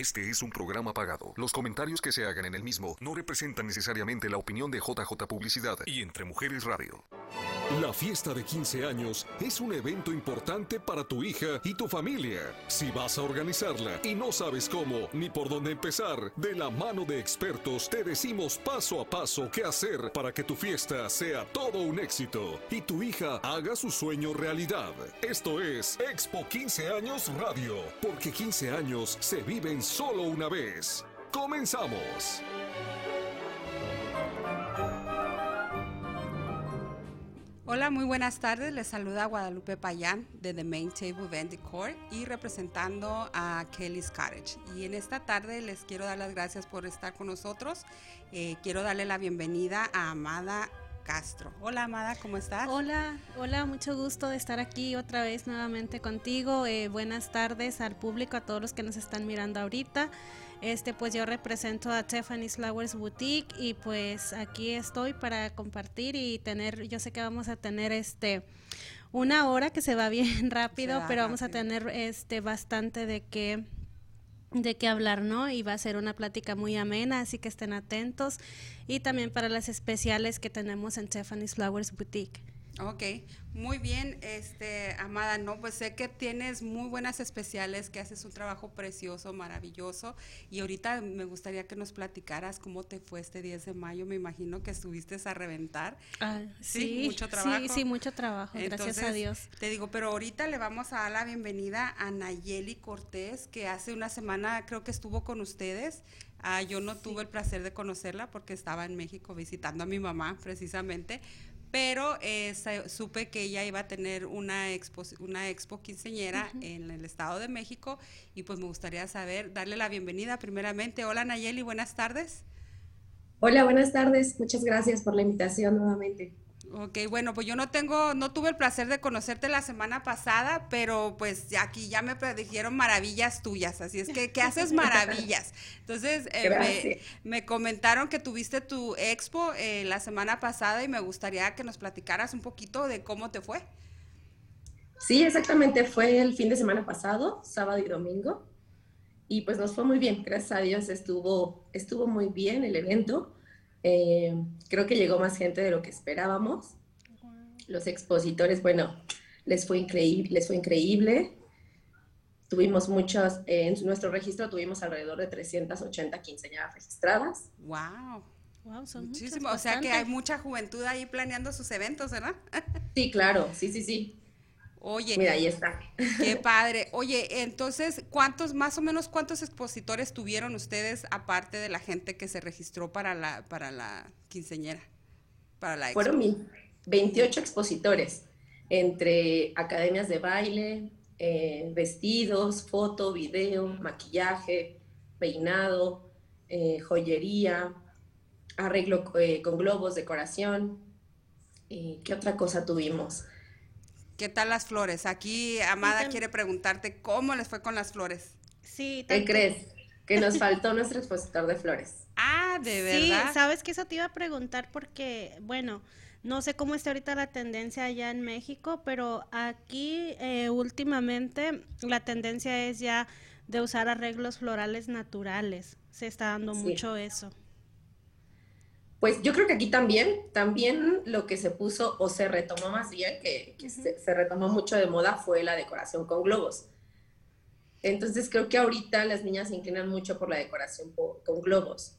Este es un programa pagado. Los comentarios que se hagan en el mismo no representan necesariamente la opinión de JJ Publicidad y Entre Mujeres Radio. La fiesta de 15 años es un evento importante para tu hija y tu familia. Si vas a organizarla y no sabes cómo ni por dónde empezar, de la mano de expertos te decimos paso a paso qué hacer para que tu fiesta sea todo un éxito y tu hija haga su sueño realidad. Esto es Expo 15 años Radio, porque 15 años se viven solo una vez. Comenzamos. Hola, muy buenas tardes. Les saluda Guadalupe Payán de The Main Table Event y representando a Kelly's Cottage. Y en esta tarde les quiero dar las gracias por estar con nosotros. Eh, quiero darle la bienvenida a Amada Castro. Hola Amada, ¿cómo estás? Hola, hola, mucho gusto de estar aquí otra vez nuevamente contigo. Eh, buenas tardes al público, a todos los que nos están mirando ahorita. Este, pues yo represento a Tiffany's Flowers Boutique y pues aquí estoy para compartir y tener, yo sé que vamos a tener este una hora que se va bien rápido, pero vamos a tener este bastante de qué de qué hablar, ¿no? Y va a ser una plática muy amena, así que estén atentos. Y también para las especiales que tenemos en Tiffany's Flowers Boutique. Ok, muy bien, este, Amada, no, pues sé que tienes muy buenas especiales, que haces un trabajo precioso, maravilloso, y ahorita me gustaría que nos platicaras cómo te fue este 10 de mayo, me imagino que estuviste a reventar. Ah, sí, mucho trabajo. Sí, sí, mucho trabajo, gracias a Dios. Te digo, pero ahorita le vamos a dar la bienvenida a Nayeli Cortés, que hace una semana creo que estuvo con ustedes. Ah, yo no tuve el placer de conocerla porque estaba en México visitando a mi mamá precisamente, pero eh, supe que ella iba a tener una expo, una expo quinceñera en el Estado de México y pues me gustaría saber, darle la bienvenida primeramente. Hola Nayeli, buenas tardes. Hola, buenas tardes. Muchas gracias por la invitación nuevamente. Ok, bueno, pues yo no tengo, no tuve el placer de conocerte la semana pasada, pero pues aquí ya me dijeron maravillas tuyas, así es que, ¿qué haces maravillas? Entonces, eh, me, comentaron que tuviste tu expo eh, la semana pasada y me gustaría que nos platicaras un poquito de cómo te fue. Sí, exactamente, fue el fin de semana pasado, sábado y domingo, y pues nos fue muy bien, gracias a Dios estuvo, estuvo muy bien el evento. Eh, creo que llegó más gente de lo que esperábamos. Los expositores, bueno, les fue increíble, les fue increíble. Tuvimos muchos, eh, en nuestro registro tuvimos alrededor de 380 quinceañeras registradas. ¡Wow! Wow, son Muchísimo, o sea que hay mucha juventud ahí planeando sus eventos, ¿verdad? sí, claro, sí, sí, sí. Oye, mira, ahí está. Qué padre. Oye, entonces, ¿cuántos, más o menos, cuántos expositores tuvieron ustedes aparte de la gente que se registró para la, para la quinceñera? Para la Fueron 28 expositores, entre academias de baile, eh, vestidos, foto, video, maquillaje, peinado, eh, joyería, arreglo eh, con globos, decoración. ¿Qué otra cosa tuvimos? ¿Qué tal las flores? Aquí Amada quiere preguntarte cómo les fue con las flores. Sí, ¿qué crees? Que nos faltó nuestro expositor de flores. Ah, de verdad. Sí, sabes que eso te iba a preguntar porque, bueno, no sé cómo está ahorita la tendencia allá en México, pero aquí eh, últimamente la tendencia es ya de usar arreglos florales naturales. Se está dando mucho eso. Pues yo creo que aquí también, también lo que se puso o se retomó más bien, que, se, retomó mucho de moda, fue la decoración con globos. Entonces creo que ahorita las niñas se inclinan mucho por la decoración con globos.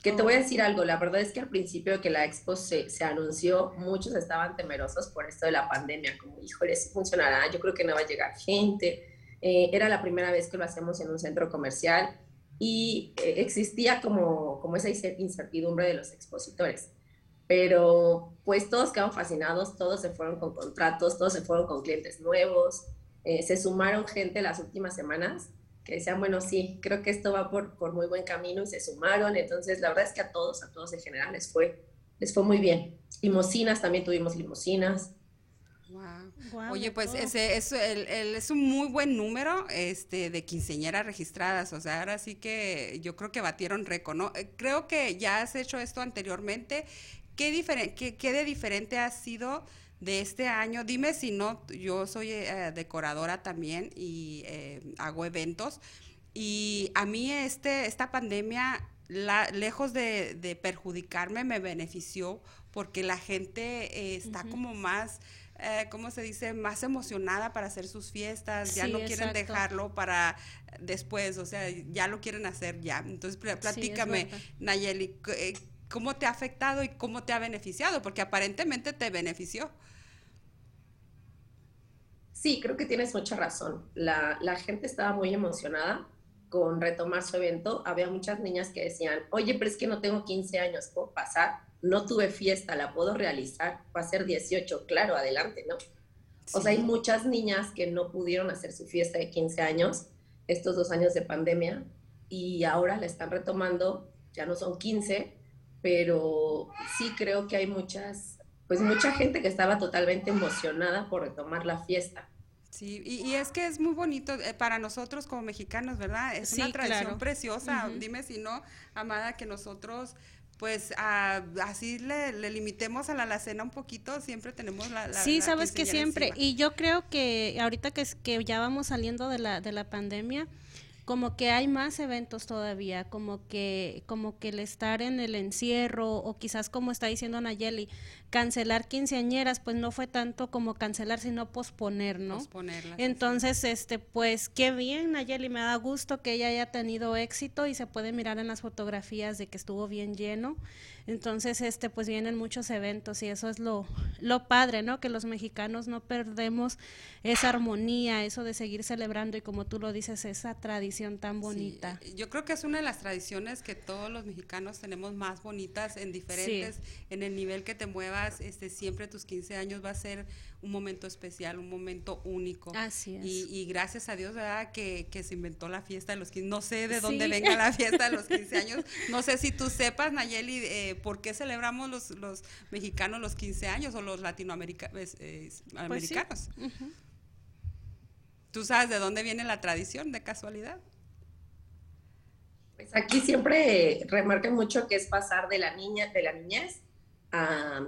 Que te voy a decir algo, la verdad es que al principio de que la expo se, anunció, muchos estaban temerosos por esto de la pandemia, como, híjole, si funcionará, yo creo que no va a llegar gente. Eh, era la primera vez que lo hacemos en un centro comercial y eh, existía como, como esa incertidumbre de los expositores. Pero pues todos quedaron fascinados, todos se fueron con contratos, todos se fueron con clientes nuevos, eh, se sumaron gente las últimas semanas que decían, bueno, sí, creo que esto va por, por muy buen camino y se sumaron. Entonces, la verdad es que a todos, a todos en general les fue, les fue muy bien. Limosinas, también tuvimos limosinas. Oye, pues ese es, el, es un muy buen número este, de quinceñeras registradas. O sea, ahora sí que yo creo que batieron récord, eh, Creo que ya has hecho esto anteriormente. ¿Qué, qué, qué de diferente ha sido de este año? Dime si no, yo soy eh, decoradora también y eh, hago eventos. Y a mí este, esta pandemia, lejos de, perjudicarme, me benefició porque la gente eh, está como más... Eh, ¿cómo se dice? Más emocionada para hacer sus fiestas, ya no quieren dejarlo para después, o sea, ya lo quieren hacer ya. Entonces, platícame, Nayeli, eh, ¿cómo te ha afectado y cómo te ha beneficiado? Porque aparentemente te benefició. Sí, creo que tienes mucha razón. La, la gente estaba muy emocionada con retomar su evento. Había muchas niñas que decían, oye, pero es que no tengo 15 años, ¿puedo pasar? No tuve fiesta, ¿la puedo realizar? Va a ser 18, claro, adelante, ¿no? O sea, hay muchas niñas que no pudieron hacer su fiesta de 15 años, estos dos años de pandemia, y ahora la están retomando, ya no son 15, pero sí creo que hay muchas, pues mucha gente que estaba totalmente emocionada por retomar la fiesta. Sí, y, es que es muy bonito eh, para nosotros como mexicanos, ¿verdad? Es una tradición preciosa. Dime si no, Amada, que nosotros pues así le, limitemos a la alacena un poquito, siempre tenemos la... sí, sabes que siempre, y yo creo que ahorita que, que ya vamos saliendo de la, de la pandemia, como que hay más eventos todavía, como que, como que el estar en el encierro, o quizás como está diciendo Nayeli, cancelar quinceañeras, pues no fue tanto como cancelar, sino posponer, ¿no? Entonces, este, pues qué bien, Nayeli, me da gusto que ella haya tenido éxito y se puede mirar en las fotografías de que estuvo bien lleno. Entonces, este, pues vienen muchos eventos y eso es lo, lo padre, ¿no? Que los mexicanos no perdemos esa armonía, eso de seguir celebrando y como tú lo dices, esa tradición tan bonita. yo creo que es una de las tradiciones que todos los mexicanos tenemos más bonitas en diferentes, en el nivel que te este, siempre tus 15 años va a ser un momento especial, un momento único. Así es. Y, gracias a Dios, ¿verdad? Que, se inventó la fiesta de los 15. No sé de dónde venga la fiesta de los 15 años. No sé si tú sepas, Nayeli, eh, por qué celebramos los, los mexicanos los 15 años o los latinoamericanos. Eh, pues ¿Tú sabes de dónde viene la tradición de casualidad? Pues aquí siempre remarcan mucho que es pasar de la niña, de la niñez a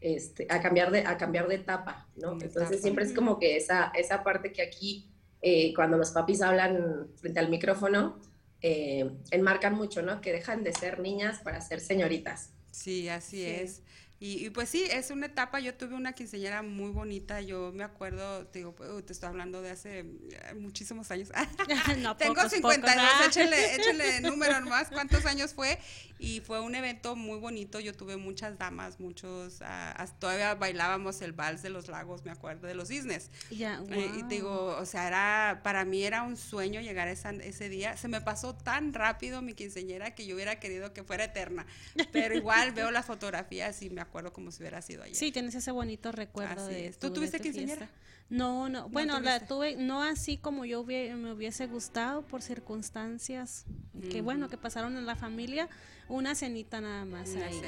este, a, cambiar de, a cambiar de etapa, ¿no? Entonces siempre es como que esa, esa parte que aquí, eh, cuando los papis hablan frente al micrófono, eh, enmarcan mucho, ¿no? Que dejan de ser niñas para ser señoritas. Sí, así es. Y, pues sí, es una etapa, yo tuve una quinceañera muy bonita, yo me acuerdo, te digo, te estoy hablando de hace eh, muchísimos años. no, Tengo pocos, 52, échale, échale número nomás, ¿cuántos años fue? Y fue un evento muy bonito, yo tuve muchas damas, muchos, uh, todavía bailábamos el vals de los lagos, me acuerdo, de los cisnes. Ya, eh, y digo, o sea, era, para mí era un sueño llegar esa, ese día, se me pasó tan rápido mi quinceañera que yo hubiera querido que fuera eterna, pero igual veo las fotografías y me acuerdo como si hubiera sido ayer. Sí, tienes ese bonito recuerdo de ¿Tú tuviste quinceañera? No, no, bueno, la tuve, no así como yo me hubiese gustado por circunstancias que, bueno, que pasaron en la familia, una cenita nada más ahí.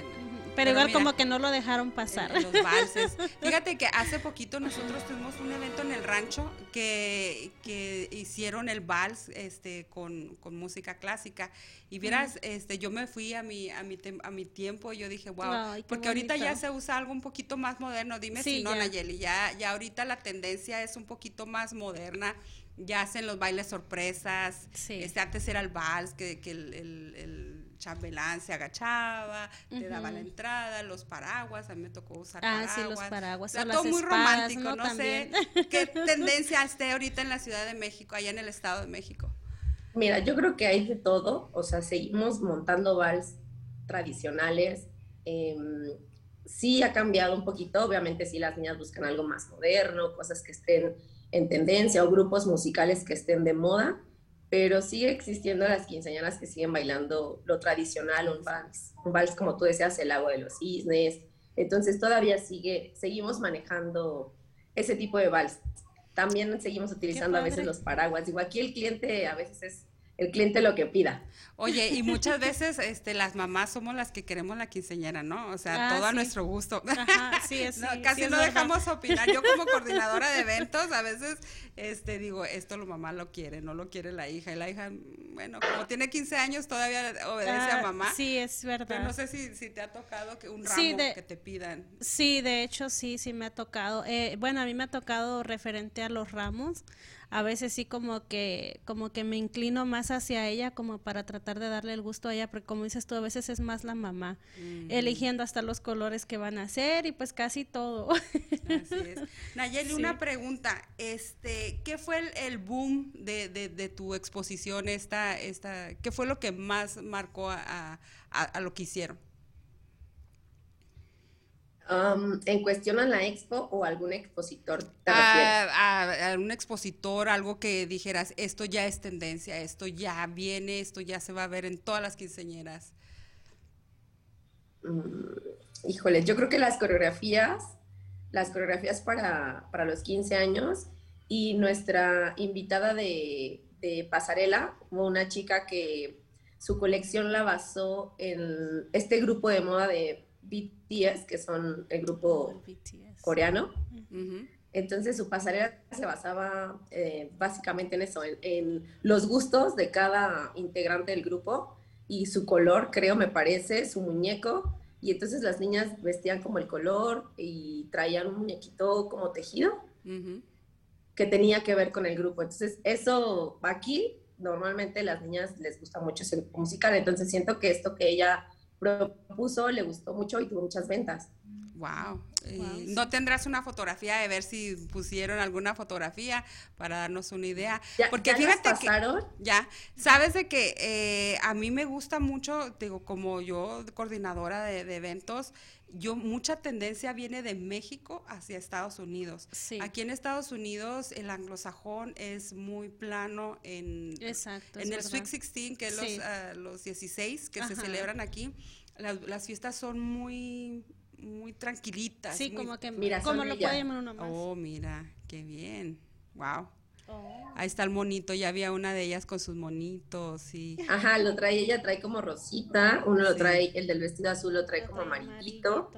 Pero, igual como que no lo dejaron pasar. los valses. Fíjate que hace poquito nosotros tuvimos un evento en el rancho que, que hicieron el vals este, con, con música clásica. Y vieras, este, yo me fui a mi, a mi, a mi tiempo y yo dije, wow, porque ahorita ya se usa algo un poquito más moderno. Dime si no, Nayeli, ya, ya ahorita la tendencia es un poquito más moderna ya hacen los bailes sorpresas. Este, antes era el vals, que, que el, el, chambelán se agachaba, te daba la entrada, los paraguas, a mí me tocó usar paraguas. Ah, sí, los paraguas. O todo muy romántico, no, sé qué tendencia esté ahorita en la Ciudad de México, allá en el Estado de México. Mira, yo creo que hay de todo, o sea, seguimos montando vals tradicionales. Em, sí ha cambiado un poquito, obviamente sí las niñas buscan algo más moderno, cosas que estén en tendencia o grupos musicales que estén de moda, pero sigue existiendo las quinceañeras que siguen bailando lo tradicional, un vals, un vals como tú decías, el agua de los cisnes, entonces todavía sigue, seguimos manejando ese tipo de vals. También seguimos utilizando a veces los paraguas. Digo, aquí el cliente a veces es el cliente lo que pida. Oye, y muchas veces este, las mamás somos las que queremos la quinceñera, ¿no? O sea, ah, todo a nuestro gusto. Ajá, sí, es, casi no dejamos opinar. Yo como coordinadora de eventos, a veces este, digo, esto lo mamá lo quiere, no lo quiere la hija. Y la hija, bueno, como tiene 15 años, todavía obedece a ah, mamá. Sí, es verdad. Pero no sé si, si te ha tocado que un ramo que te pidan. Sí, de hecho, sí, sí me ha tocado. Eh, bueno, a mí me ha tocado referente a los ramos a veces sí como que, como que me inclino más hacia ella como para tratar de darle el gusto a ella, porque como dices tú, a veces es más la mamá, eligiendo hasta los colores que van a hacer y pues casi todo. Así es. Nayeli, una pregunta, este, ¿qué fue el, boom de, de, tu exposición esta, esta, qué fue lo que más marcó a, a lo que hicieron? Um, en cuestión a la expo o algún expositor. a, un expositor, algo que dijeras, esto ya es tendencia, esto ya viene, esto ya se va a ver en todas las quinceñeras. Mm, híjole, yo creo que las coreografías, las coreografías para, los 15 años y nuestra invitada de, de pasarela, una chica que su colección la basó en este grupo de moda de BTS, que son el grupo coreano. Entonces su pasarela se basaba eh, básicamente en eso, en, los gustos de cada integrante del grupo y su color, creo, me parece, su muñeco. Y entonces las niñas vestían como el color y traían un muñequito como tejido que tenía que ver con el grupo. Entonces eso aquí normalmente las niñas les gusta mucho ese musical. Entonces siento que esto que ella propuso, le gustó mucho y tuvo muchas ventas. Wow. Eh, ¿No tendrás una fotografía de ver si pusieron alguna fotografía para darnos una idea? Porque fíjate que ya sabes de que eh, a mí me gusta mucho, digo, como yo coordinadora de, eventos, yo mucha tendencia viene de México hacia Estados Unidos. Aquí en Estados Unidos el anglosajón es muy plano en, en el Sweet 16, que es los, 16 ah, que se celebran aquí. las fiestas son muy muy tranquilitas. Sí, como que mira, como lo puede llamar uno más. Oh, mira, qué bien. Wow. Ahí está el monito, ya había una de ellas con sus monitos y... Ajá, lo trae ella, trae como rosita, uno lo trae, el del vestido azul lo trae como amarillito.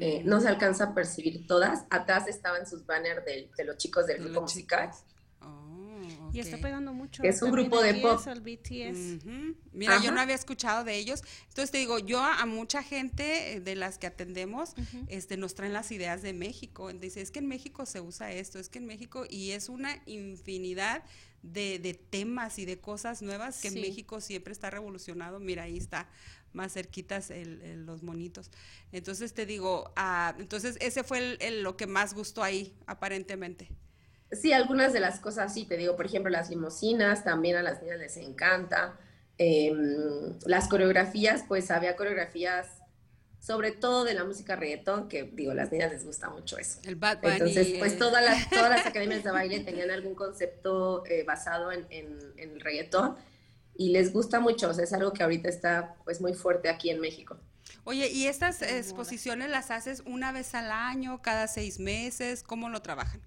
Eh, no se alcanza a percibir todas. Atrás estaban sus banners de, los chicos del grupo musical. Y está pegando mucho. Es un grupo de pop. Mira, yo no había escuchado de ellos. Entonces te digo, yo a, mucha gente eh, de las que atendemos, este, nos traen las ideas de México. Dice, es que en México se usa esto, es que en México, y es una infinidad de, temas y de cosas nuevas que en México siempre está revolucionado. Mira, ahí está más cerquitas los monitos. Entonces te digo, ah, entonces ese fue lo que más gustó ahí, aparentemente. Sí, algunas de las cosas sí, te digo, por ejemplo, las limosinas, también a las niñas les encanta. Em, las coreografías, pues había coreografías sobre todo de la música reggaetón, que digo, a las niñas les gusta mucho eso. El Bad Bunny. Entonces, pues todas las, todas las academias de baile tenían algún concepto eh, basado en, el reggaetón y les gusta mucho, o sea, es algo que ahorita está pues muy fuerte aquí en México. Oye, ¿y estas exposiciones las haces una vez al año, cada seis meses? ¿Cómo lo trabajan?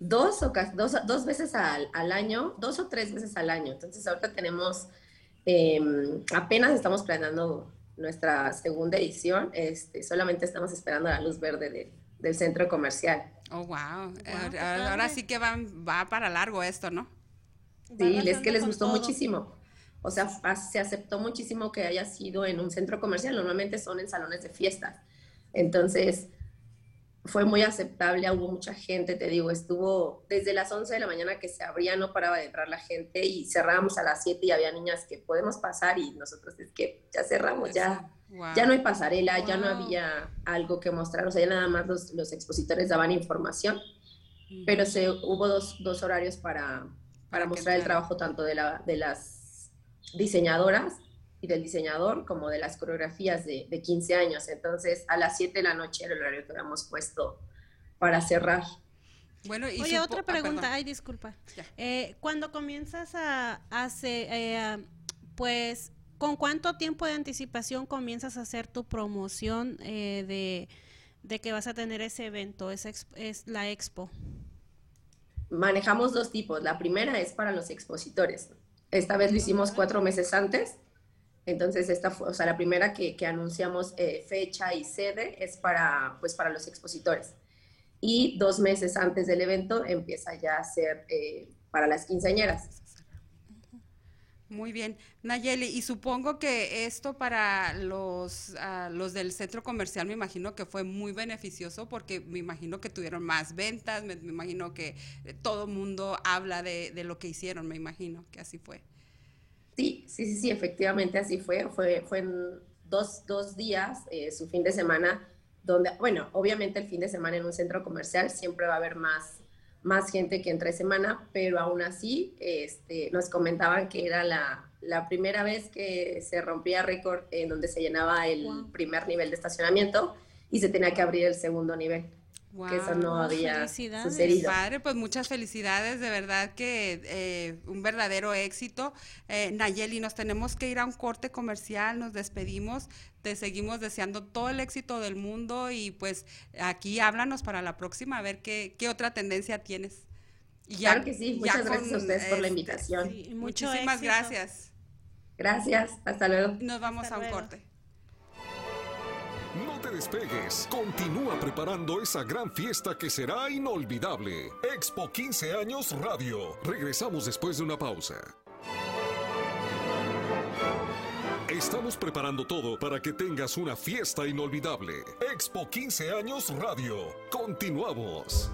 Dos, o dos, dos veces al, al, año, dos o tres veces al año. Entonces ahorita tenemos, em, apenas estamos planeando nuestra segunda edición, este, solamente estamos esperando la luz verde del centro comercial. Oh, wow. ahora, sí que va, va para largo esto, ¿no? Sí, es que les gustó muchísimo. O sea, se aceptó muchísimo que haya sido en un centro comercial. Normalmente son en salones de fiestas. Entonces, fue muy aceptable, hubo mucha gente, te digo, estuvo desde las 11 de la mañana que se abría, no paraba de entrar la gente y cerrábamos a las 7 y había niñas que podemos pasar y nosotros es que ya cerramos, ya, ya no hay pasarela, ya no había algo que mostrar, o sea, ya nada más los, los expositores daban información, pero se, hubo dos, dos horarios para, para mostrar el trabajo tanto de, la, de las diseñadoras y del diseñador como de las coreografías de, de 15 años. Entonces, a las 7 de la noche era el horario que habíamos puesto para cerrar. Bueno, y Oye, otra ah, pregunta, ay, disculpa. Eh, cuando comienzas a hacer, eh, pues, ¿con cuánto tiempo de anticipación comienzas a hacer tu promoción eh, de, de, que vas a tener ese evento, es, es la expo? Manejamos dos tipos. La primera es para los expositores. Esta vez lo hicimos cuatro meses antes entonces, esta fue, o sea, la primera que, anunciamos eh, fecha y sede es para, pues, para los expositores. Y dos meses antes del evento empieza ya a ser eh, para las quinceañeras. Muy bien, Nayeli, y supongo que esto para los, ah, los del centro comercial me imagino que fue muy beneficioso porque me imagino que tuvieron más ventas, me, imagino que eh, todo el mundo habla de, de, lo que hicieron, me imagino que así fue. Sí, sí, sí, sí, efectivamente así fue, fue, fue en dos, dos días, eh, su fin de semana, donde, bueno, obviamente el fin de semana en un centro comercial siempre va a haber más más gente que entre semana, pero aún así este, nos comentaban que era la, la primera vez que se rompía récord en donde se llenaba el primer nivel de estacionamiento y se tenía que abrir el segundo nivel. Que eso no había sucedido. Padre, pues muchas felicidades, de verdad que eh, un verdadero éxito. Eh, Nayeli, nos tenemos que ir a un corte comercial, nos despedimos, te seguimos deseando todo el éxito del mundo y pues aquí háblanos para la próxima, a ver qué, qué otra tendencia tienes. Y ya, claro que sí, muchas gracias a ustedes por la este, invitación. Muchísimas gracias. Gracias, hasta luego. Nos vamos a un corte. No te despegues, continúa preparando esa gran fiesta que será inolvidable. Expo 15 años Radio. Regresamos después de una pausa. Estamos preparando todo para que tengas una fiesta inolvidable. Expo 15 años Radio. Continuamos.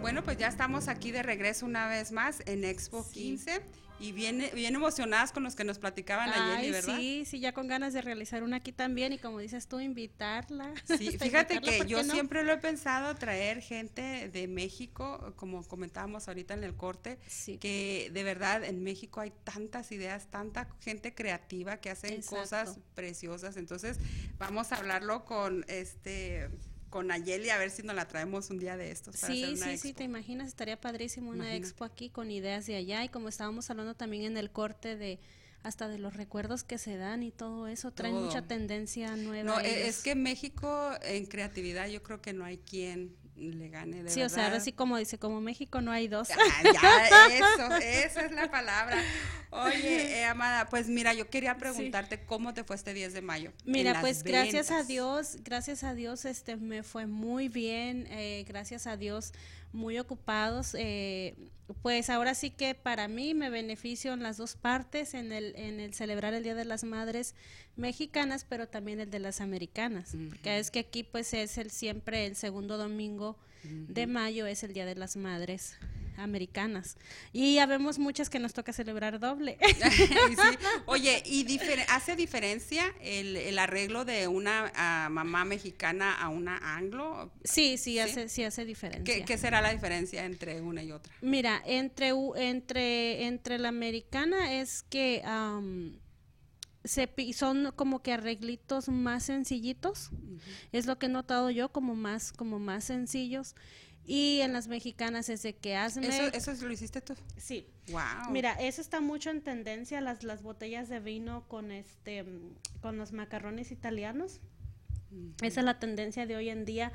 Bueno, pues ya estamos aquí de regreso una vez más en Expo 15 y bien, bien emocionadas con los que nos platicaban ayer, ¿verdad? Sí, sí, ya con ganas de realizar una aquí también y como dices tú, invitarla. Sí, fíjate que yo siempre lo he pensado traer gente de México, como comentábamos ahorita en el corte, que de verdad en México hay tantas ideas, tanta gente creativa que hacen cosas preciosas. Entonces, vamos a hablarlo con este con Nayeli a ver si nos la traemos un día de estos. sí, sí, sí, te imaginas, estaría padrísimo una expo aquí con ideas de allá y como estábamos hablando también en el corte de hasta de los recuerdos que se dan y todo eso, trae mucha tendencia nueva. No, e, es que México en creatividad yo creo que no hay quien le gane de Sí, o sea, así como dice, como México no hay dos. Ah, ya, eso, esa es la palabra. Oye, eh, Amada, pues mira, yo quería preguntarte cómo te fue este 10 de mayo. Mira, pues gracias a Dios, gracias a Dios, este, me fue muy bien, eh, gracias a Dios, muy ocupados. Eh, pues ahora sí que para mí me beneficio en las dos partes, en el, en el celebrar el Día de las Madres mexicanas, pero también el de las americanas, porque es que aquí pues es el siempre el segundo domingo de mayo es el Día de las Madres americanas. Y ya vemos muchas que nos toca celebrar doble. Oye, ¿y hace diferencia el, arreglo de una ah, mamá mexicana a una anglo? Sí, sí, Hace, sí hace diferencia. ¿Qué, será la diferencia entre una y otra? Mira, entre, entre, entre la americana es que... se, son como que arreglitos más sencillitos, es lo que he notado yo, como más, como más sencillos. Y en las mexicanas es de que hazme... ¿Eso, ¿Eso lo hiciste tú? Sí. Wow. Mira, eso está mucho en tendencia, las, las botellas de vino con, este, con los macarrones italianos. Esa es la tendencia de hoy en día.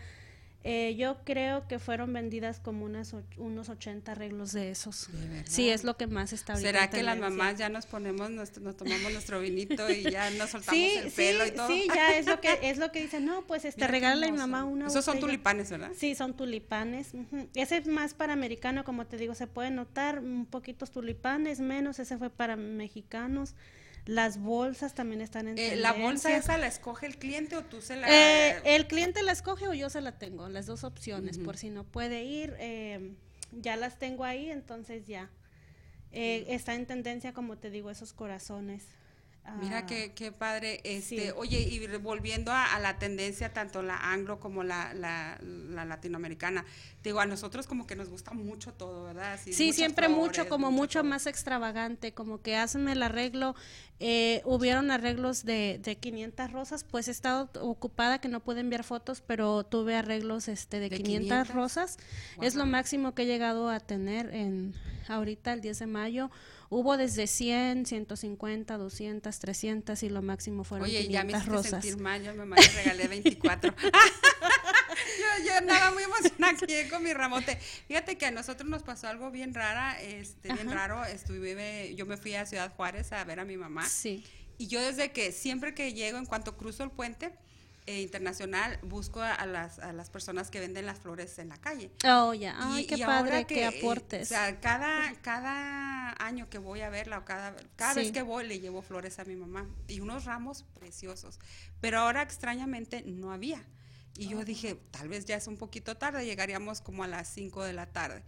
Eh, yo creo que fueron vendidas como unas unos 80 arreglos de esos. sí, es lo que más está ¿Será que las mamás ya nos ponemos, nos, tomamos nuestro vinito y ya nos soltamos el pelo y todo? Sí, ya es lo que es lo que dicen. No, pues este regala a mi mamá una. Esos son tulipanes, ¿verdad? Sí, son tulipanes. Ese es más para americano, como te digo, se puede notar un poquitos tulipanes, menos. Ese fue para mexicanos. Las bolsas también están en eh, ¿La bolsa esa la escoge el cliente o tú se la...? Eh, el cliente la escoge o yo se la tengo, las dos opciones, por si no puede ir, eh, ya las tengo ahí, entonces ya. está en tendencia, como te digo, esos corazones. Mira qué, qué padre. Este, Oye, y volviendo a, la tendencia, tanto la anglo como la, la, latinoamericana, digo, a nosotros como que nos gusta mucho todo, ¿verdad? sí, siempre mucho, como mucho, más extravagante, como que hacen el arreglo. Eh, hubieron arreglos de, de 500 rosas, pues he estado ocupada que no pude enviar fotos, pero tuve arreglos este de, 500, rosas. Es lo máximo que he llegado a tener en ahorita el 10 de mayo. Hubo desde 100, 150, 200, 300 y lo máximo fueron Oye, 500 ya me rosas. sentir mal, yo me regalé 24. yo, yo andaba muy emocionada aquí con mi ramote. Fíjate que a nosotros nos pasó algo bien rara, este, bien raro. Estuve, yo me fui a Ciudad Juárez a ver a mi mamá. Sí. Y yo desde que, siempre que llego, en cuanto cruzo el puente, eh, internacional, busco a las, a las personas que venden las flores en la calle. Oh, ya. Ay, qué padre que, eh, aportes. o sea, cada, cada año que voy a verla o cada, cada vez que voy le llevo flores a mi mamá y unos ramos preciosos. Pero ahora extrañamente no había. Y yo dije, tal vez ya es un poquito tarde, llegaríamos como a las 5 de la tarde.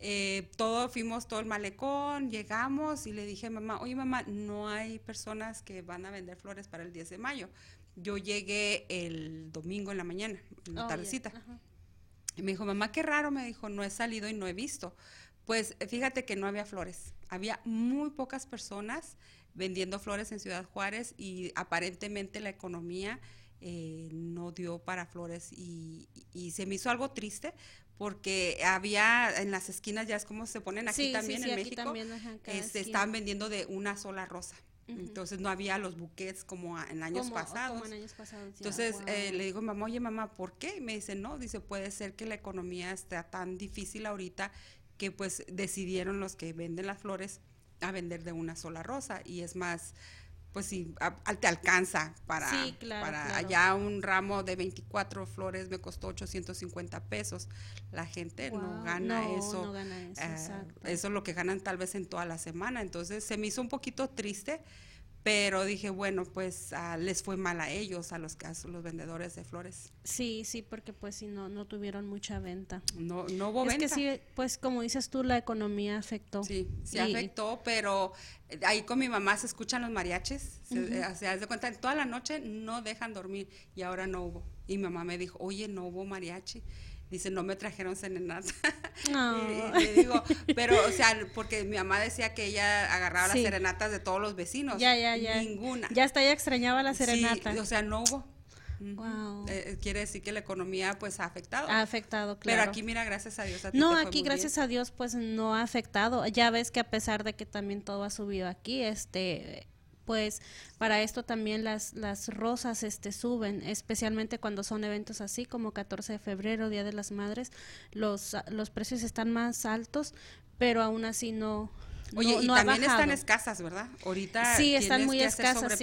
Eh, todo, fuimos todo el malecón, llegamos y le dije a mamá, oye mamá, no hay personas que van a vender flores para el 10 de mayo. Yo llegué el domingo en la mañana, en la oh, tardecita. Y me dijo, mamá, qué raro, me dijo, no he salido y no he visto. Pues fíjate que no había flores, había muy pocas personas vendiendo flores en Ciudad Juárez y aparentemente la economía eh, no dio para flores y, se me hizo algo triste porque había en las esquinas, ya es como se ponen aquí también en México, se este, estaban vendiendo de una sola rosa. Entonces no había los buquets como en años pasados. Entonces eh, le digo, mamá, oye mamá, ¿por qué? Y me dice, no, dice, puede ser que la economía esté tan difícil ahorita que pues decidieron los que venden las flores a vender de una sola rosa y es más pues sí, te alcanza para, para allá un ramo de 24 flores me costó 850 pesos. La gente no gana eso. Eh, eso es lo que ganan tal vez en toda la semana. Entonces se me hizo un poquito triste pero dije, bueno, pues ah, les fue mal a ellos, a los, casos los vendedores de flores. Sí, sí, porque pues si no, no tuvieron mucha venta. No, no hubo venta. Es que sí, pues como dices tú, la economía afectó. Sí, sí afectó, pero eh, ahí con mi mamá se escuchan los mariachis, se, uh de cuenta, toda la noche no dejan dormir y ahora no hubo. Y mi mamá me dijo, oye, no hubo mariachi. Dice, no me trajeron serenata. No. y, le digo, pero, o sea, porque mi mamá decía que ella agarraba las serenatas de todos los vecinos. Ya, ya, ya. Ninguna. Ya hasta ella extrañaba la serenata. Sí, o sea, no hubo. Wow. Eh, eh, quiere decir que la economía pues ha afectado. Ha afectado, claro. Pero aquí mira, gracias a Dios. A no, aquí gracias a Dios pues no ha afectado. Ya ves que a pesar de que también todo ha subido aquí, este pues para esto también las, las rosas este, suben, especialmente cuando son eventos así como 14 de febrero, Día de las Madres, los, los precios están más altos, pero aún así no, Oye, y también están escasas, ¿verdad? Ahorita sí, están muy escasas.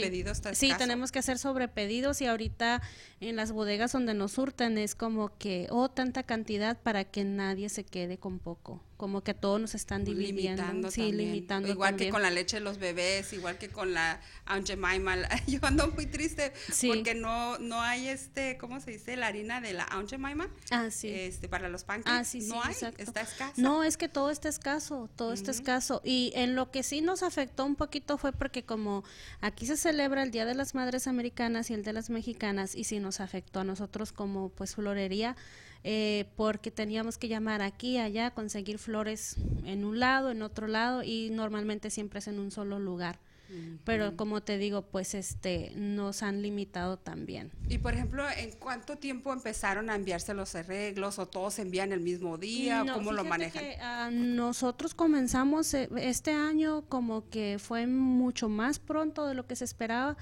sí. tenemos que hacer sobrepedidos y ahorita en las bodegas donde nos surten es como que, oh, tanta cantidad para que nadie se quede con poco como que a todos nos están dividiendo, limitando sí, limitando igual que con la leche de los bebés, igual que con la Aunt Jemima, yo ando muy triste porque no no hay este, ¿cómo se dice? La harina de la Aunt Jemima. Ah, sí. Este para los pancakes. Ah, sí, no hay, está escaso. No, es que todo está escaso, todo está escaso y en lo que sí nos afectó un poquito fue porque como aquí se celebra el Día de las Madres Americanas y el de las Mexicanas y sí nos afectó a nosotros como pues florería eh, porque teníamos que llamar aquí, allá, conseguir flores en un lado, en otro lado y normalmente siempre es en un solo lugar. Pero como te digo, pues este nos han limitado también. Y por ejemplo, ¿en cuánto tiempo empezaron a enviarse los arreglos o todos se envían el mismo día? ¿Cómo lo manejan? Ah, nosotros comenzamos eh, este año como que fue mucho más pronto de lo que se esperaba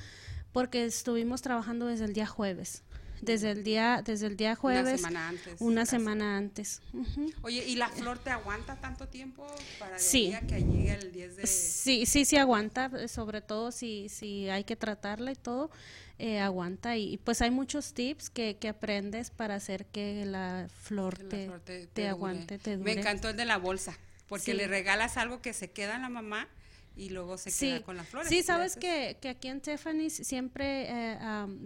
porque estuvimos trabajando desde el día jueves desde el día desde el día jueves una semana antes una semana antes. Oye y la flor te aguanta tanto tiempo para el día que llegue el 10 de sí sí sí aguanta sobre todo si si hay que tratarla y todo eh, aguanta. Y, pues hay muchos tips que, que aprendes para hacer que la flor, te, te, aguante te dure. me encantó el de la bolsa porque le regalas algo que se queda en la mamá y luego se queda con las flores. Sí, sabes que, que, aquí en Tiffany's siempre eh,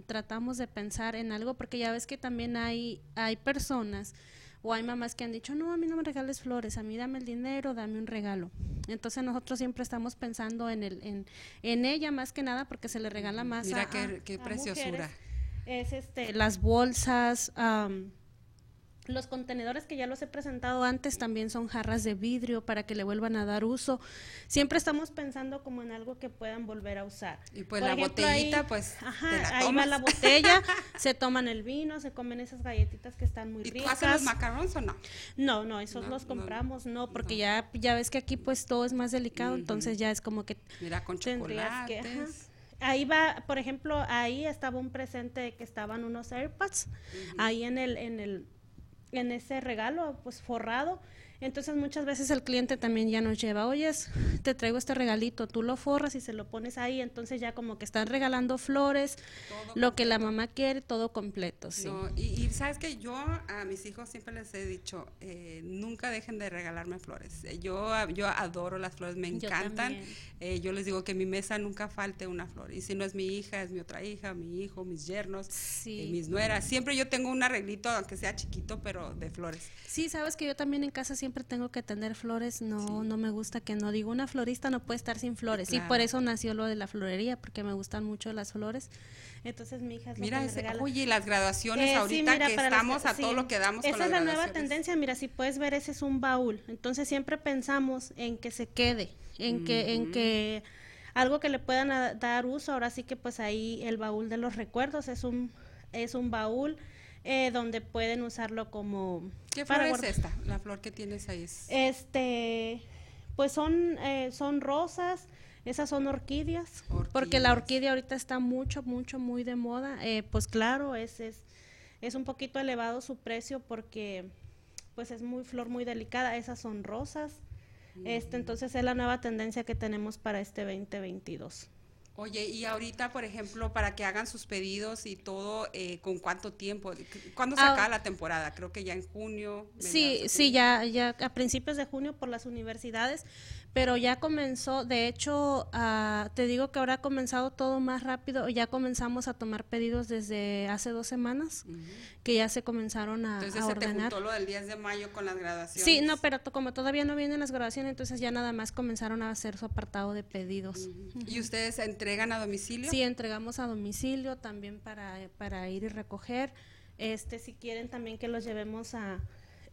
tratamos de pensar en algo porque ya ves que también hay, hay personas o hay mamás que han dicho, no, a mí no me regales flores, a mí dame el dinero, dame un regalo. Entonces nosotros siempre estamos pensando en, el, en, en ella más que nada porque se le regala más Mira qué, qué preciosura. Es este, las bolsas, los contenedores que ya los he presentado antes también son jarras de vidrio para que le vuelvan a dar uso. Siempre estamos pensando como en algo que puedan volver a usar. Y pues la botellita, pues. Ajá, ahí va la botella, se toman el vino, se comen esas galletitas que están muy ricas. ¿Y hacen los macarrones o no? No, no, esos los compramos, no, porque ya ya ves que aquí pues todo es más delicado, entonces ya es como que. Mira, con chocolates. ahí va, por ejemplo, ahí estaba un presente que estaban unos AirPods, ahí en el, en el en ese regalo pues forrado Entonces muchas veces el cliente también ya nos lleva, oye, te traigo este regalito, tú lo forras y se lo pones ahí, entonces ya como que están regalando flores, lo que la mamá quiere, todo completo, sí. y, sabes que yo a mis hijos siempre les he dicho, eh, nunca dejen de regalarme flores. Eh, yo, yo adoro las flores, me encantan. Eh, yo, les digo que en mi mesa nunca falte una flor. Y si no es mi hija, es mi otra hija, mi hijo, mis yernos, mis nueras. Siempre yo tengo un arreglito, aunque sea chiquito, pero de flores. Sí, sabes que yo también en casa siempre tengo que tener flores. No, no me gusta que no digo una florista no puede estar sin flores. Y por eso nació lo de la florería, porque me gustan mucho las flores. Entonces mi hija es Mira, ese, oye, las graduaciones eh, ahorita que estamos a todo lo que damos Esa es la nueva tendencia, mira, si puedes ver, ese es un baúl. Entonces siempre pensamos en que se quede, en que, en que algo que le puedan dar uso, ahora sí que pues ahí el baúl de los recuerdos es un, es un baúl eh, donde pueden usarlo como... ¿Qué flor es esta? La flor que tienes ahí es... Este, pues son, eh, son rosas, esas son orquídeas, porque la orquídea ahorita está mucho, mucho, muy de moda. Eh, pues claro, es, es, es un poquito elevado su precio porque pues es muy flor muy delicada. Esas son rosas. Este, entonces es la nueva tendencia que tenemos para este 2022. Oye, y ahorita, por ejemplo, para que hagan sus pedidos y todo, eh, ¿con cuánto tiempo? ¿Cuándo se ah, acaba la temporada? Creo que ya en junio. Sí, sí, ya, ya a principios de junio por las universidades, pero ya comenzó, de hecho, uh, te digo que ahora ha comenzado todo más rápido, ya comenzamos a tomar pedidos desde hace dos semanas, que ya se comenzaron a, entonces, se Te juntó lo del 10 de mayo con las graduaciones. Sí, no, pero como todavía no vienen las graduaciones, entonces ya nada más comenzaron a hacer su apartado de pedidos. ¿Y ustedes entregan a domicilio? Sí, entregamos a domicilio también para, para ir y recoger. Este, si quieren también que los llevemos a,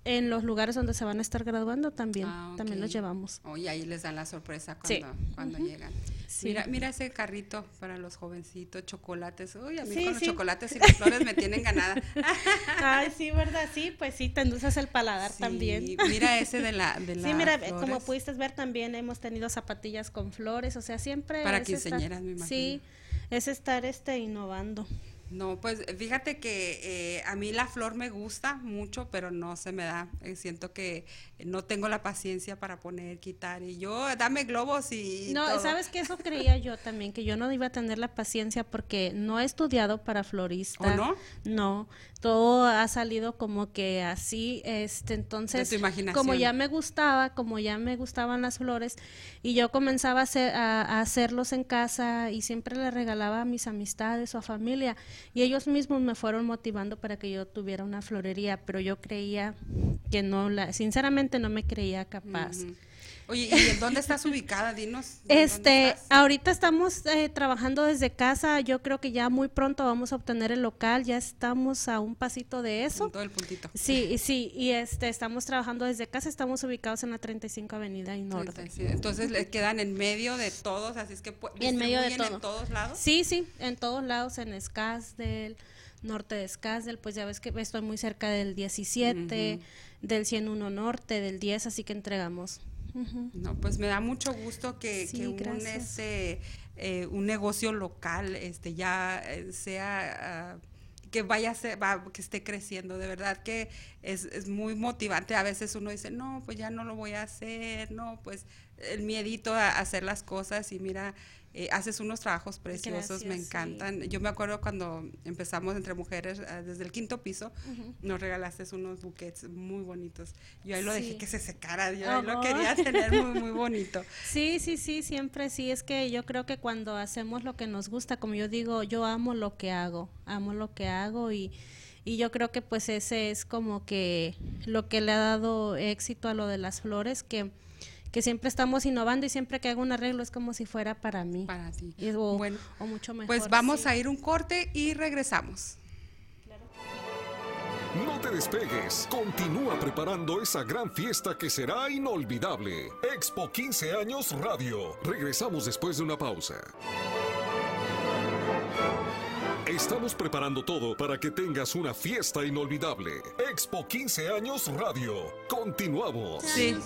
en los lugares donde se van a estar graduando también, ah, también los llevamos. Oye, ahí les dan la sorpresa cuando, llegan. Mira, mira ese carrito para los jovencitos, chocolates. Uy, a mí con los chocolates y las flores me tienen ganada. Ay, sí, ¿verdad? Sí, pues sí, te endulzas el paladar también. Mira ese de la de Sí, mira, como pudiste ver también hemos tenido zapatillas con flores, o sea, siempre Para quinceañeras, me imagino. Sí, es estar este innovando. No, pues fíjate que eh, a mí la flor me gusta mucho, pero no se me da. Eh, siento que no tengo la paciencia para poner, quitar y yo, dame globos y... No, sabes que eso creía yo también, que yo no iba a tener la paciencia porque no he estudiado para florista. ¿O no? No, todo ha salido como que así, este, entonces, como ya me gustaba, como ya me gustaban las flores, y yo comenzaba a, hacer, a, hacerlos en casa y siempre le regalaba a mis amistades o a familia, y ellos mismos me fueron motivando para que yo tuviera una florería, pero yo creía que no, la, sinceramente no me creía capaz. Oye, ¿y dónde estás ubicada? Dinos. Este, ahorita estamos eh, trabajando desde casa. Yo creo que ya muy pronto vamos a obtener el local. Ya estamos a un pasito de eso. todo el puntito. Sí, sí. Y este, estamos trabajando desde casa. Estamos ubicados en la 35 Avenida y Norte. Entonces le quedan en medio de todos, así es que en medio de en todos lados. Sí, sí, en todos lados, en Scasdel, norte de Scasdel, pues ya ves que estoy muy cerca del 17, del 101 norte, del 10, así que entregamos no, pues me da mucho gusto que, un, este, eh, un negocio local este, ya eh, sea... Ah, que vaya a ser, que esté creciendo, de verdad que es, es, muy motivante. A veces uno dice, no, pues ya no lo voy a hacer, no, pues el miedito a hacer las cosas y mira, eh, haces unos trabajos preciosos, me encantan. Yo me acuerdo cuando empezamos entre mujeres, eh, desde el quinto piso, nos regalaste unos buquets muy bonitos. Yo ahí lo dejé que se secara, yo ahí lo quería tener muy, muy bonito. Sí, sí, sí, siempre sí. Es que yo creo que cuando hacemos lo que nos gusta, como yo digo, yo amo lo que hago, amo lo que hago y y yo creo que pues ese es como que lo que le ha dado éxito a lo de las flores que que siempre estamos innovando y siempre que hago un arreglo es como si fuera para mí. Para ti. o, bueno, o mucho mejor. Pues vamos a ir un corte y regresamos. No te despegues. Continúa preparando esa gran fiesta que será inolvidable. Expo 15 años Radio. Regresamos después de una pausa. Estamos preparando todo para que tengas una fiesta inolvidable. Expo 15 años Radio. Continuamos. Sí.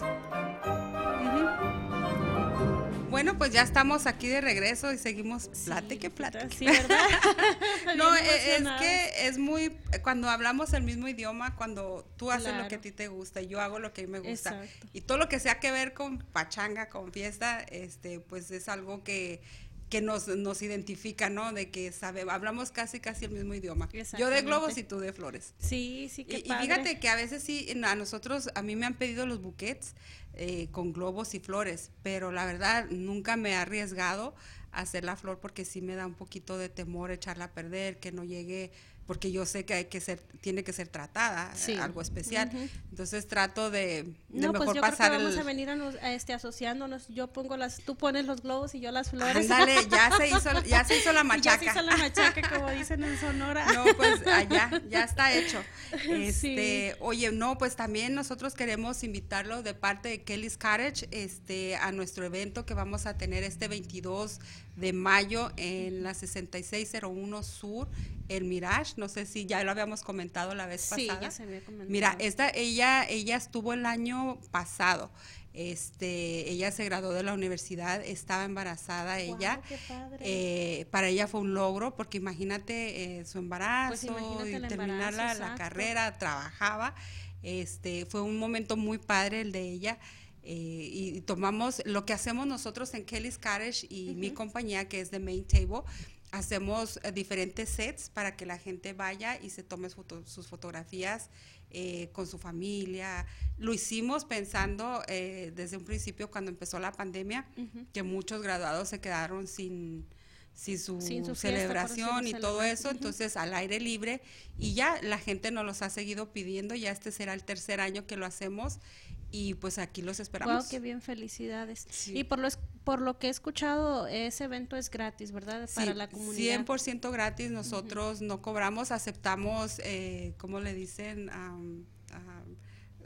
Bueno, pues ya estamos aquí de regreso y seguimos plate que plate. Sí, ¿verdad? no, e- es que es muy, cuando hablamos el mismo idioma, cuando tú haces lo que a ti te gusta y yo hago lo que a mí me gusta. Exacto. Y todo lo que sea que ver con pachanga, con fiesta, este, pues es algo que que nos, nos identifica, ¿no? De que sabe, hablamos casi casi el mismo idioma. Yo de globos y tú de flores. Sí, sí, qué Y, y padre. fíjate que a veces sí, a nosotros, a mí me han pedido los buquets eh, con globos y flores, pero la verdad nunca me he arriesgado a hacer la flor porque sí me da un poquito de temor echarla a perder, que no llegue, porque yo sé que hay que ser, tiene que ser tratada, eh, Sí. algo especial. Ujú. Entonces trato de, de No, mejor pues yo pasar creo que vamos el... a venir a, nos- a este, asociándonos. Yo pongo las, tú pones los globos y yo las flores. Ándale, ya se hizo, ya se hizo la Y ya se machaca. hizo la machaca, como dicen en Sonora. No, pues allá, ya está hecho. Este, Sí. oye, no, pues también nosotros queremos invitarlo de parte de Kelly's Cottage, este, a nuestro evento que vamos a tener este 22 de mayo en la 6601 Sur, el Mirage. No sé si ya lo habíamos comentado la vez Sí, pasada. ya se había comentado. Mira, esta, ella, ella estuvo el año pasado. Este, ella se graduó de la universidad, estaba embarazada Guau, ella. qué padre. Eh, para ella fue un logro porque imagínate eh, su embarazo Pues imagínate y el terminar la, embarazo, la carrera, trabajaba. Este, fue un momento muy padre el de ella. Eh, y, tomamos lo que hacemos nosotros en Kelly's Cottage y mi compañía que es The Main Table. Hacemos eh, diferentes sets para que la gente vaya y se tome foto- sus fotografías eh, con su familia. Lo hicimos pensando eh, desde un principio cuando empezó la pandemia Ujú. que muchos graduados se quedaron sin, sin su, Sin su fiesta, celebración y todo eso, Ujú. entonces al aire libre y ya la gente nos los ha seguido pidiendo, ya este será el tercer año que lo hacemos y pues aquí los esperamos. Wow, qué bien, felicidades. Sí. Y por lo, es- por lo que he escuchado, ese evento es gratis, ¿verdad? Para Sí, la comunidad. 100% gratis, nosotros no cobramos, aceptamos, eh, ¿cómo le dicen? Am,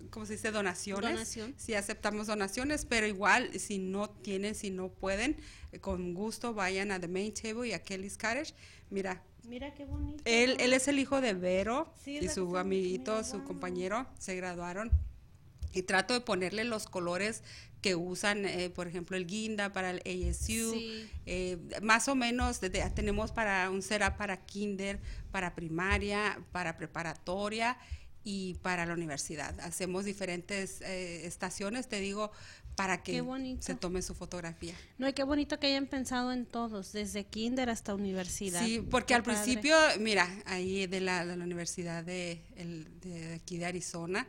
¿Cómo se dice? Donaciones. Donación. Sí, aceptamos donaciones, pero igual, si no tienen, si no pueden, eh, con gusto vayan a The Main Table y a Kelly's Cottage. Mira, Mira qué bonito. él, él es el hijo de Vero Sí, y su amiguito, su compañero, se graduaron. Y trato de ponerle los colores que usan, eh, por ejemplo, el guinda para el ASU. Sí. eh, más o menos tenemos para un setup para kinder, para primaria, para preparatoria y para la universidad. Hacemos diferentes eh, estaciones, te digo, para que se tome su fotografía. No, y qué bonito que hayan pensado en todos, desde kinder hasta universidad. Sí, porque Qué al padre. principio, mira, ahí de la, de la Universidad de, el- de aquí de Arizona,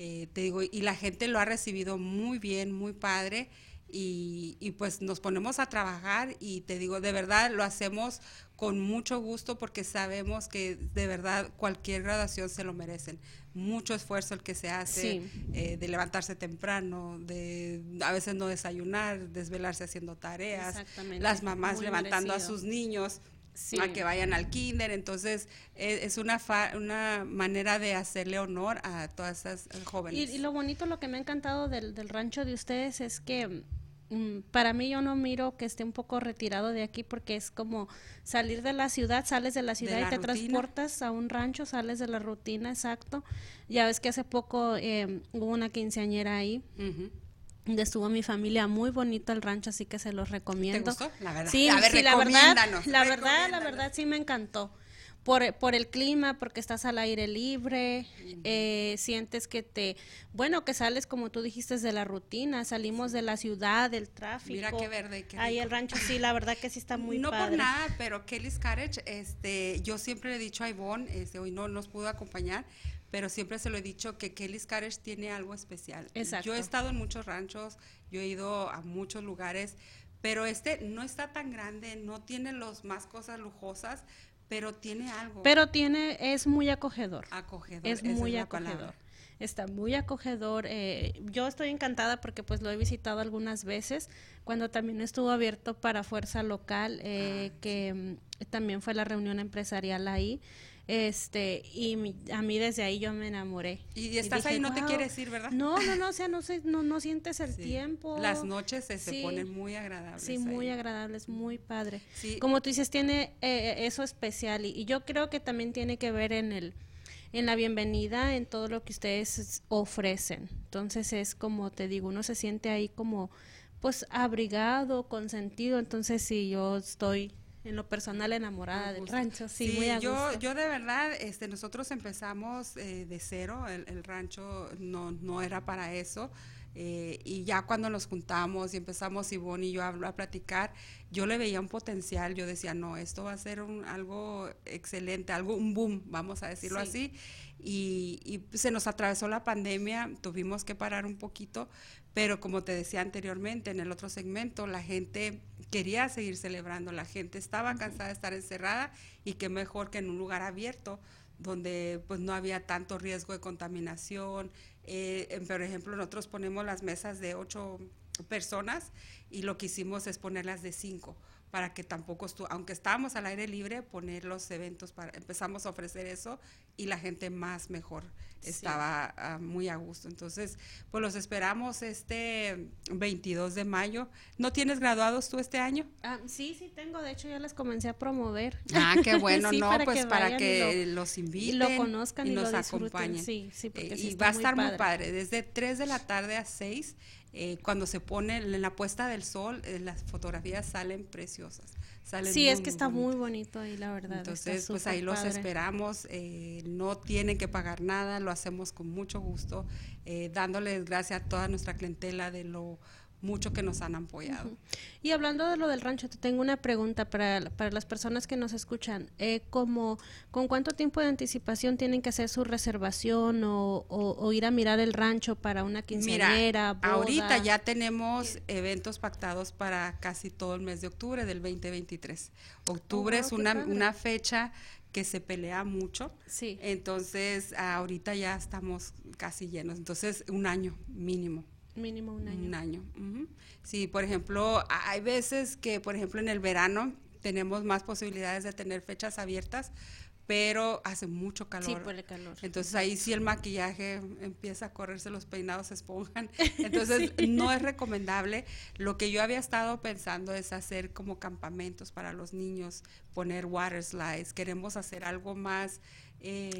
eh, te digo, y la gente lo ha recibido muy bien, muy padre, y, y pues nos ponemos a trabajar y te digo, de verdad lo hacemos con mucho gusto porque sabemos que de verdad cualquier graduación se lo merecen. Mucho esfuerzo el que se hace Sí. eh, de levantarse temprano, de a veces no desayunar, desvelarse haciendo tareas, las mamás muy levantando a sus niños Sí. a que vayan al kinder, entonces eh, es una fa- una manera de hacerle honor a todas esas eh, Y, jóvenes. y lo bonito, lo que me ha encantado del, del rancho de ustedes es que mm, para mí yo no miro que esté un poco retirado de aquí porque es como salir de la ciudad, sales de la ciudad la y te rutina. transportas a un rancho, sales de la rutina, exacto. Ya ves que hace poco eh, hubo una quinceañera ahí. Donde estuvo mi familia, muy bonito el rancho, así que se los recomiendo. gustó? La verdad. Sí, A ver, sí, la verdad, la verdad, la verdad sí me encantó. Por, por el clima, porque estás al aire libre, eh, sientes que te, bueno, que sales como tú dijiste de la rutina, salimos de la ciudad, del tráfico. Mira qué verde, qué Ahí el rancho sí, la verdad que sí está muy no padre. por nada, pero Kelly's Cottage, este, yo siempre le he dicho a Ivonne, este, hoy no nos pudo acompañar, pero siempre se lo he dicho que Kelly's Cottage tiene algo especial. Exacto. Yo he estado en muchos ranchos, yo he ido a muchos lugares, pero este no está tan grande, no tiene los más cosas lujosas, pero tiene algo Pero tiene, es muy acogedor. acogedor. es muy acogedor. palabra. Está muy acogedor. eh, yo estoy encantada porque pues lo he visitado algunas veces cuando también estuvo abierto para fuerza local, eh, Ah, que mm, también fue la reunión empresarial ahí. Este, y mi- a mí desde ahí yo me enamoré. Y estás dije, ahí, no te quieres ir, ¿verdad? No, no, no, o sea, no, sé, no, no sientes el Sí. tiempo. Las noches se, se ponen muy agradables. Sí, muy ahí. agradables, muy padre. Sí. Como tú dices, tiene eh, eso especial y, y yo creo que también tiene que ver en el en la bienvenida, en todo lo que ustedes ofrecen. Entonces es como te digo, uno se siente ahí como pues abrigado, consentido, entonces sí, yo estoy en lo personal enamorada del rancho, sí, muy a yo, yo de verdad, este, nosotros empezamos eh, de cero, el, el, rancho no, no era para eso, eh, y ya cuando nos juntamos y empezamos Ivonne y yo a, a, platicar, yo le veía un potencial, yo decía, no, esto va a ser un, algo excelente, algo, un boom, vamos a decirlo sí. así, y, y, se nos atravesó la pandemia, tuvimos que parar un poquito, pero como te decía anteriormente en el otro segmento, la gente quería seguir celebrando, la gente estaba cansada de estar encerrada y qué mejor que en un lugar abierto donde pues no había tanto riesgo de contaminación. Eh, por ejemplo, nosotros ponemos las mesas de ocho personas y lo que hicimos es ponerlas de cinco para que tampoco, aunque estábamos al aire libre, poner los eventos, para empezamos a ofrecer eso y la gente más mejor estaba sí. muy a gusto. Entonces, pues los esperamos este 22 de mayo. ¿No tienes graduados tú este año? Ah, sí, sí tengo, de hecho ya les comencé a promover. Ah, qué bueno, sí, no, para pues que para que lo, los inviten y lo conozcan y, y nos lo acompañen. Sí, sí, porque eh, sí y va a estar muy padre. muy padre, desde 3 de la tarde a 6 eh, cuando se pone en la puesta del sol, eh, las fotografías salen preciosas. Salen sí, muy, es que está bonito. muy bonito ahí, la verdad. Entonces, pues ahí los esperamos. Eh, no tienen que pagar nada, lo hacemos con mucho gusto, eh, dándoles gracias a toda nuestra clientela de lo mucho que nos han apoyado. Uh -huh. Y hablando de lo del rancho, te tengo una pregunta para, para las personas que nos escuchan. Eh, como, ¿Con cuánto tiempo de anticipación tienen que hacer su reservación o, o, o ir a mirar el rancho para una quinceañera, Mira, ahorita ya tenemos eventos pactados para casi todo el mes de octubre del 2023. Octubre oh, wow, es una, una fecha que se pelea mucho. Sí. Entonces, ahorita ya estamos casi llenos. Entonces, un año mínimo. Mínimo un año. Un año. Uh -huh. Sí, por ejemplo, hay veces que, por ejemplo, en el verano tenemos más posibilidades de tener fechas abiertas, pero hace mucho calor. Sí, por el calor. Entonces ahí sí el maquillaje empieza a correrse, los peinados se esponjan. Entonces sí. no es recomendable. Lo que yo había estado pensando es hacer como campamentos para los niños, poner water slides. Queremos hacer algo más eh,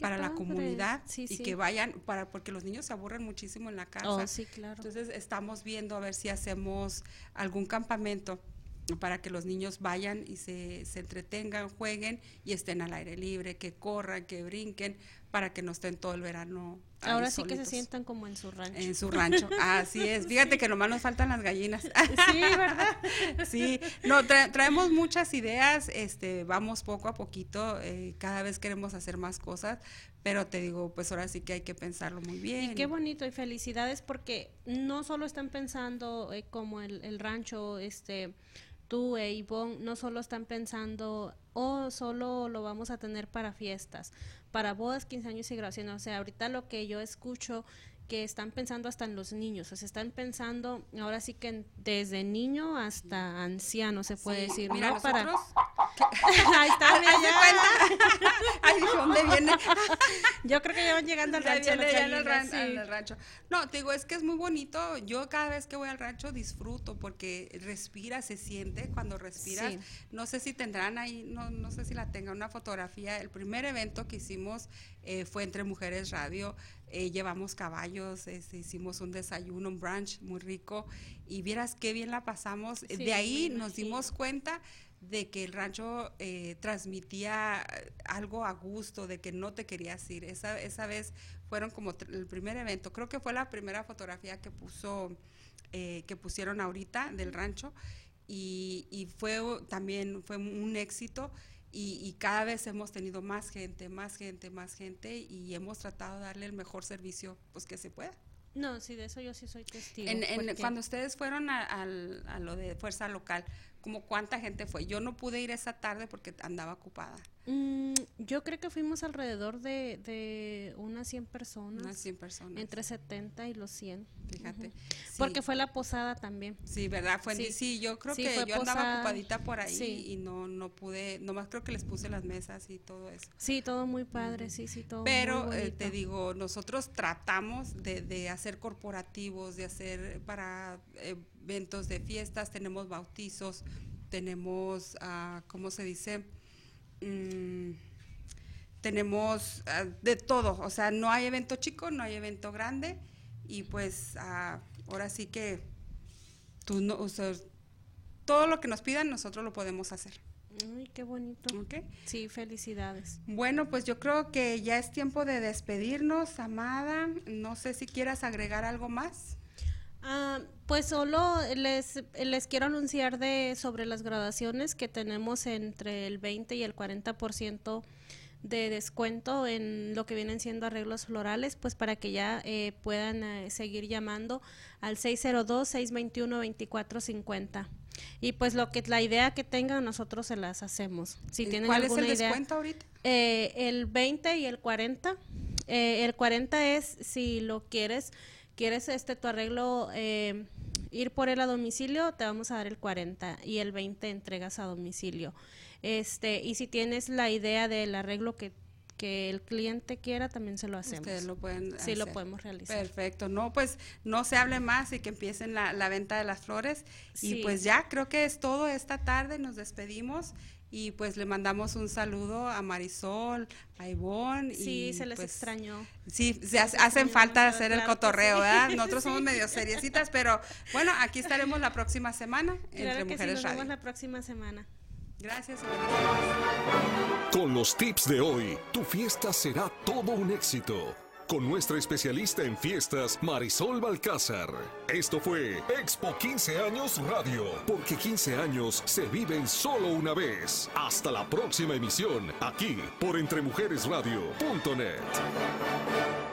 para padre. la comunidad sí, y sí. que vayan para porque los niños se aburren muchísimo en la casa. Oh, sí, claro. Entonces estamos viendo a ver si hacemos algún campamento para que los niños vayan y se, se, entretengan, jueguen y estén al aire libre, que corran, que brinquen, para que no estén todo el verano. Ahora sí solitos. que se sientan como en su rancho. En su rancho, así es. Fíjate que nomás nos faltan las gallinas. Sí, ¿verdad? Sí, no, tra traemos muchas ideas, este, vamos poco a poquito, eh, cada vez queremos hacer más cosas, pero te digo, pues ahora sí que hay que pensarlo muy bien. Y qué bonito y felicidades porque no solo están pensando eh, como el, el rancho, este tú e Ivonne no solo están pensando, oh, solo lo vamos a tener para fiestas, para bodas, 15 años y graduaciones. O sea, ahorita lo que yo escucho que están pensando hasta en los niños, o sea, están pensando ahora sí que desde niño hasta anciano se puede sí, decir, mira, ¿no? Para Ahí está, ¿Haz de cuenta? Ay, ¿dónde viene? Yo creo que ya van llegando al rancho. Viene, ya al, ran sí. al rancho. No, te digo, es que es muy bonito. Yo cada vez que voy al rancho disfruto porque respira, se siente cuando respiras. Sí. No sé si tendrán ahí, no, no sé si la tengan una fotografía. El primer evento que hicimos eh, fue entre Mujeres Radio. Eh, llevamos caballos, este, hicimos un desayuno, un brunch muy rico y vieras qué bien la pasamos. Sí, de ahí nos dimos cuenta de que el rancho eh, transmitía algo a gusto, de que no te querías ir. Esa, esa vez fueron como el primer evento, creo que fue la primera fotografía que puso, eh, que pusieron ahorita del rancho y, y fue también fue un éxito. Y, y, cada vez hemos tenido más gente, más gente, más gente y hemos tratado de darle el mejor servicio pues que se pueda. No, sí, de eso yo sí soy testigo. En, en, cuando ustedes fueron a, a, a, lo de fuerza local, como cuánta gente fue. Yo no pude ir esa tarde porque andaba ocupada. Mm, yo creo que fuimos alrededor de, de unas 100 personas. Unas 100 personas. Entre 70 y los 100. Fíjate. Uh -huh. sí. Porque fue la posada también. Sí, ¿verdad? Fue sí, sí yo creo sí, que yo posada. andaba ocupadita por ahí y no, no pude, nomás creo que les puse las mesas y todo eso. Sí, todo muy padre, uh -huh. sí, sí, todo Pero eh, te digo, nosotros tratamos de, de, hacer corporativos, de hacer para eh, eventos de fiestas, tenemos bautizos, tenemos, uh, ¿cómo se dice? Mm, tenemos uh, de todo, o sea, no hay evento chico, no hay evento grande y pues uh, ahora sí que tú no, o sea, todo lo que nos pidan nosotros lo podemos hacer. Ay, qué bonito. ¿ok? Sí, felicidades. Bueno, pues yo creo que ya es tiempo de despedirnos, Amada. No sé si quieras agregar algo más. Ah, pues solo les, les quiero anunciar de sobre las graduaciones que tenemos entre el 20 y el 40% de descuento en lo que vienen siendo arreglos florales, pues para que ya eh, puedan eh, seguir llamando al 602-621-2450. Y pues lo que la idea que tengan nosotros se las hacemos. Si ¿Y tienen ¿Cuál es el idea, descuento ahorita? eh, el 20 y el 40. Eh, el 40 es si lo quieres, quieres este tu arreglo eh, ir por él a domicilio, te vamos a dar el 40 y el 20 entregas a domicilio. Este, y si tienes la idea del arreglo que, que el cliente quiera, también se lo hacemos. Ustedes lo pueden sí, lo podemos realizar. Perfecto, no, pues no se hable más y que empiecen la, la venta de las flores. Sí. Y pues ya creo que es todo esta tarde, nos despedimos y pues le mandamos un saludo a Marisol, a Ivonne. Sí, y, se les pues, extrañó. Sí, se hace- Se hacen extrañó falta hacer el claro cotorreo, sí. ¿verdad? Nosotros somos medio seriecitas, pero bueno, aquí estaremos la próxima semana Claro entre que sí, Mujeres nos Radio. vemos la próxima semana. Gracias. Con los tips de hoy, tu fiesta será todo un éxito. Con nuestra especialista en fiestas, Marisol Balcázar. Esto fue Expo 15 Años Radio, porque 15 años se viven solo una vez. Hasta la próxima emisión, aquí por entremujeresradio.net.